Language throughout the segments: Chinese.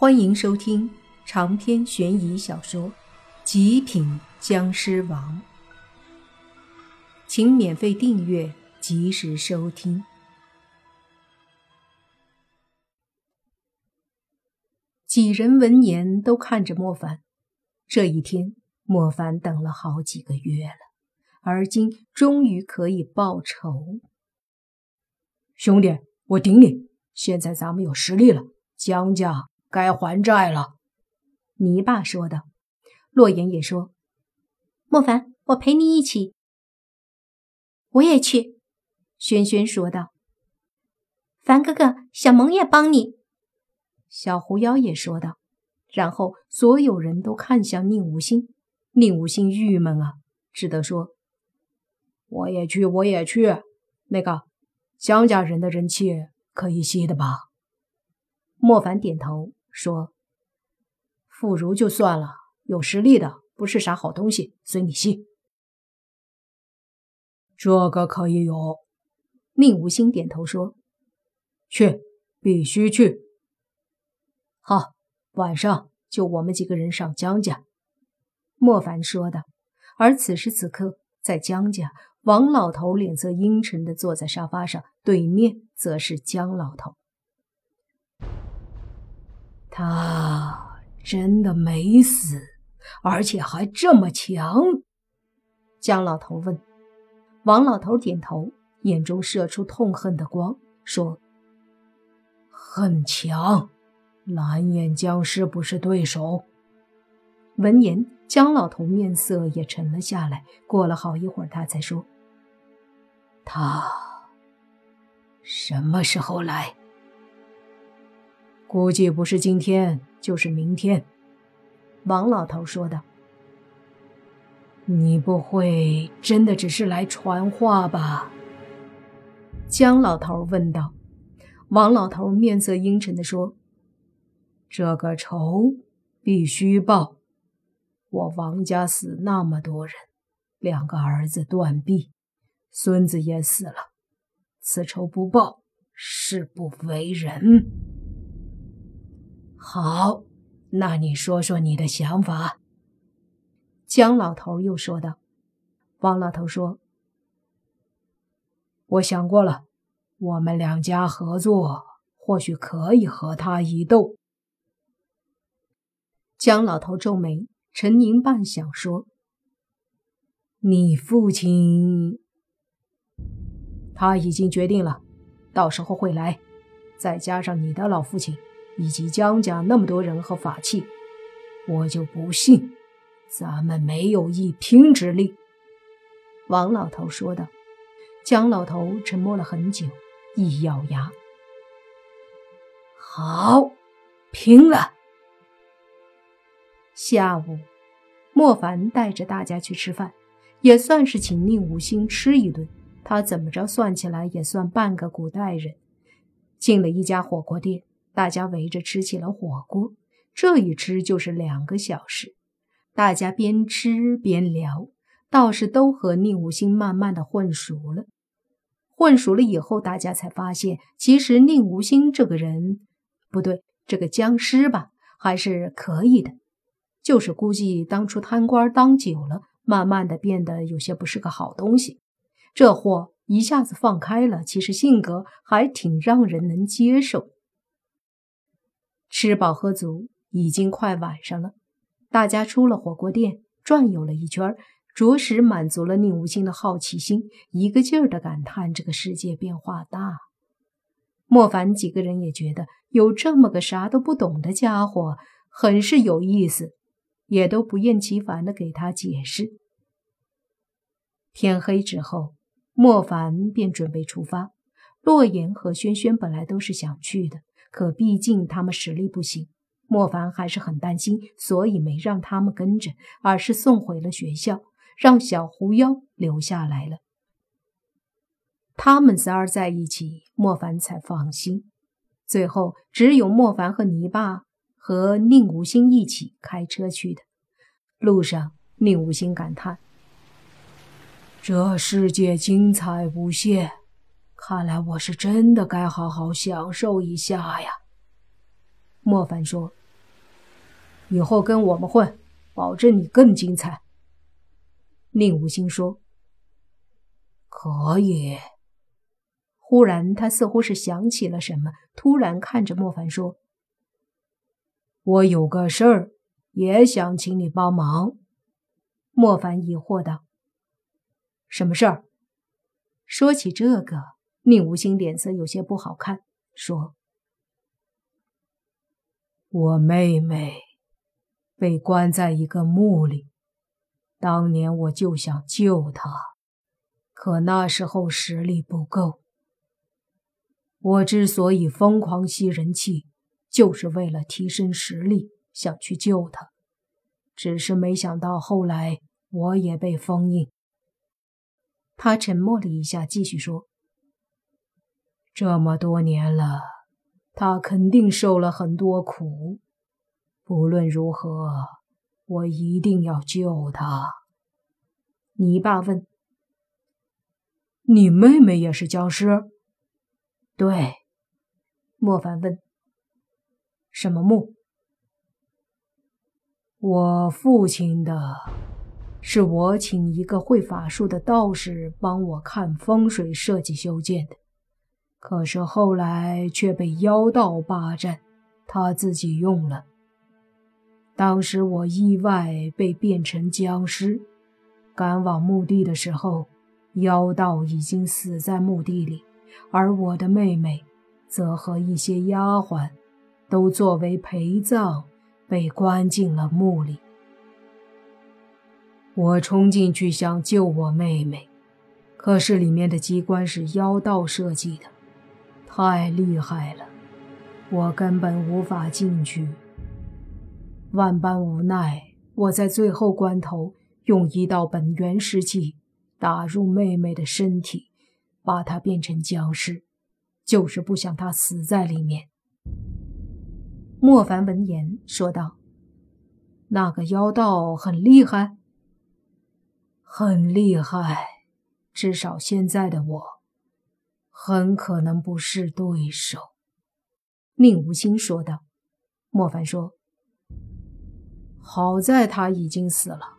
欢迎收听长篇悬疑小说《极品僵尸王》，请免费订阅，及时收听。几人闻言都看着莫凡。这一天，莫凡等了好几个月了，而今终于可以报仇。兄弟，我顶你！现在咱们有实力了，江家。该还债了，泥巴说道。洛言也说：“莫凡，我陪你一起。”我也去。轩轩说道：“凡哥哥，小萌也帮你。”小狐妖也说道。然后所有人都看向宁无心，宁无心郁闷啊，只得说：“我也去，我也去。那个江家人的人气可以吸的吧？”莫凡点头。说：“妇孺就算了，有实力的不是啥好东西，随你吸。这个可以有。”宁无心点头说：“去，必须去。”好，晚上就我们几个人上江家。”莫凡说的。而此时此刻，在江家，王老头脸色阴沉的坐在沙发上，对面则是江老头。他真的没死，而且还这么强。江老头问，王老头点头，眼中射出痛恨的光，说：“很强，蓝眼僵尸不是对手。”闻言，江老头面色也沉了下来。过了好一会儿，他才说：“他什么时候来？”估计不是今天，就是明天。”王老头说道。“你不会真的只是来传话吧？”江老头问道。王老头面色阴沉的说：“这个仇必须报。我王家死那么多人，两个儿子断臂，孙子也死了，此仇不报，誓不为人。”好，那你说说你的想法。”江老头又说道。王老头说：“我想过了，我们两家合作，或许可以和他一斗。”江老头皱眉，沉吟半晌，说：“你父亲，他已经决定了，到时候会来，再加上你的老父亲。”以及江家那么多人和法器，我就不信咱们没有一拼之力。”王老头说道。江老头沉默了很久，一咬牙：“好，拼了！”下午，莫凡带着大家去吃饭，也算是请宁五星吃一顿。他怎么着算起来也算半个古代人。进了一家火锅店。大家围着吃起了火锅，这一吃就是两个小时。大家边吃边聊，倒是都和宁无心慢慢的混熟了。混熟了以后，大家才发现，其实宁无心这个人，不对，这个僵尸吧，还是可以的。就是估计当初贪官当久了，慢慢的变得有些不是个好东西。这货一下子放开了，其实性格还挺让人能接受。吃饱喝足，已经快晚上了。大家出了火锅店，转悠了一圈，着实满足了宁无心的好奇心，一个劲儿的感叹这个世界变化大。莫凡几个人也觉得有这么个啥都不懂的家伙，很是有意思，也都不厌其烦的给他解释。天黑之后，莫凡便准备出发。洛言和轩轩本来都是想去的。可毕竟他们实力不行，莫凡还是很担心，所以没让他们跟着，而是送回了学校，让小狐妖留下来了。他们仨儿在一起，莫凡才放心。最后，只有莫凡和泥巴和宁无心一起开车去的。路上，宁无心感叹：“这世界精彩无限。”看来我是真的该好好享受一下呀。莫凡说：“以后跟我们混，保证你更精彩。”宁无心说：“可以。”忽然，他似乎是想起了什么，突然看着莫凡说：“我有个事儿，也想请你帮忙。”莫凡疑惑道：“什么事儿？”说起这个，宁无心脸色有些不好看，说：“我妹妹被关在一个墓里，当年我就想救她，可那时候实力不够。”我之所以疯狂吸人气，就是为了提升实力，想去救他。只是没想到后来我也被封印。他沉默了一下，继续说：“这么多年了，他肯定受了很多苦。不论如何，我一定要救他。”你爸问：“你妹妹也是僵尸？”对，莫凡问：“什么墓？”我父亲的，是我请一个会法术的道士帮我看风水设计修建的，可是后来却被妖道霸占，他自己用了。当时我意外被变成僵尸，赶往墓地的时候，妖道已经死在墓地里。而我的妹妹，则和一些丫鬟，都作为陪葬，被关进了墓里。我冲进去想救我妹妹，可是里面的机关是妖道设计的，太厉害了，我根本无法进去。万般无奈，我在最后关头用一道本源之气打入妹妹的身体。把她变成僵尸，就是不想她死在里面。莫凡闻言说道：“那个妖道很厉害，很厉害。至少现在的我，很可能不是对手。”宁无心说道。莫凡说：“好在他已经死了，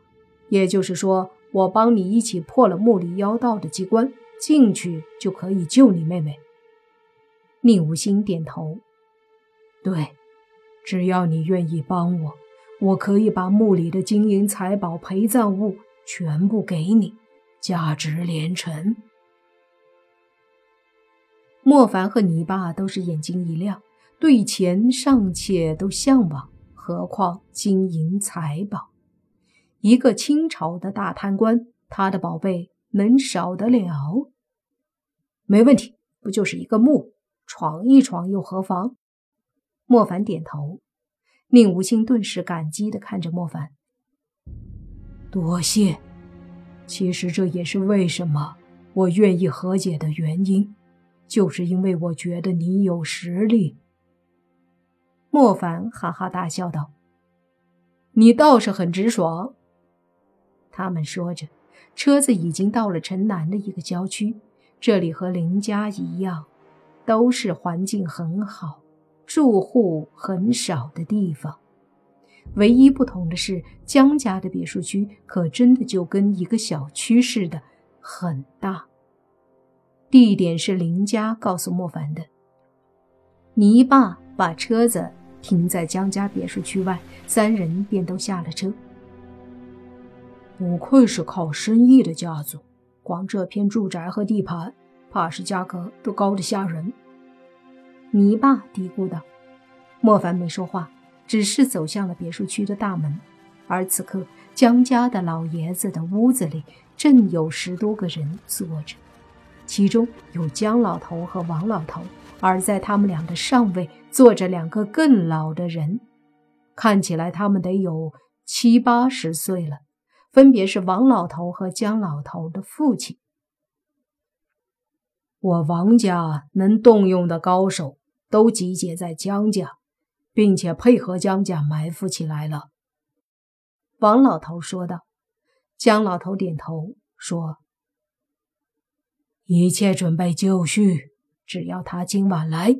也就是说，我帮你一起破了墓里妖道的机关。”进去就可以救你妹妹。宁无心点头，对，只要你愿意帮我，我可以把墓里的金银财宝、陪葬物全部给你，价值连城。莫凡和泥巴都是眼睛一亮，对钱尚且都向往，何况金银财宝？一个清朝的大贪官，他的宝贝。能少得了？没问题，不就是一个墓，闯一闯又何妨？莫凡点头。宁无心顿时感激的看着莫凡，多谢。其实这也是为什么我愿意和解的原因，就是因为我觉得你有实力。莫凡哈哈大笑道：“你倒是很直爽。”他们说着。车子已经到了城南的一个郊区，这里和林家一样，都是环境很好、住户很少的地方。唯一不同的是，江家的别墅区可真的就跟一个小区似的，很大。地点是林家告诉莫凡的。泥巴把车子停在江家别墅区外，三人便都下了车。不愧是靠生意的家族，光这片住宅和地盘，怕是价格都高的吓人。泥巴嘀咕道。莫凡没说话，只是走向了别墅区的大门。而此刻，江家的老爷子的屋子里正有十多个人坐着，其中有江老头和王老头，而在他们俩的上位坐着两个更老的人，看起来他们得有七八十岁了。分别是王老头和江老头的父亲。我王家能动用的高手都集结在江家，并且配合江家埋伏起来了。王老头说道。江老头点头说：“一切准备就绪，只要他今晚来，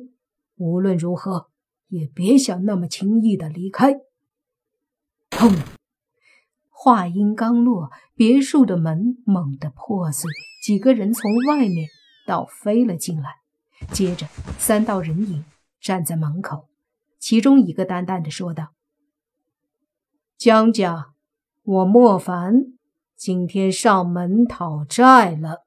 无论如何也别想那么轻易的离开。”砰！话音刚落，别墅的门猛地破碎，几个人从外面倒飞了进来。接着，三道人影站在门口，其中一个淡淡的说道：“江家，我莫凡今天上门讨债了。”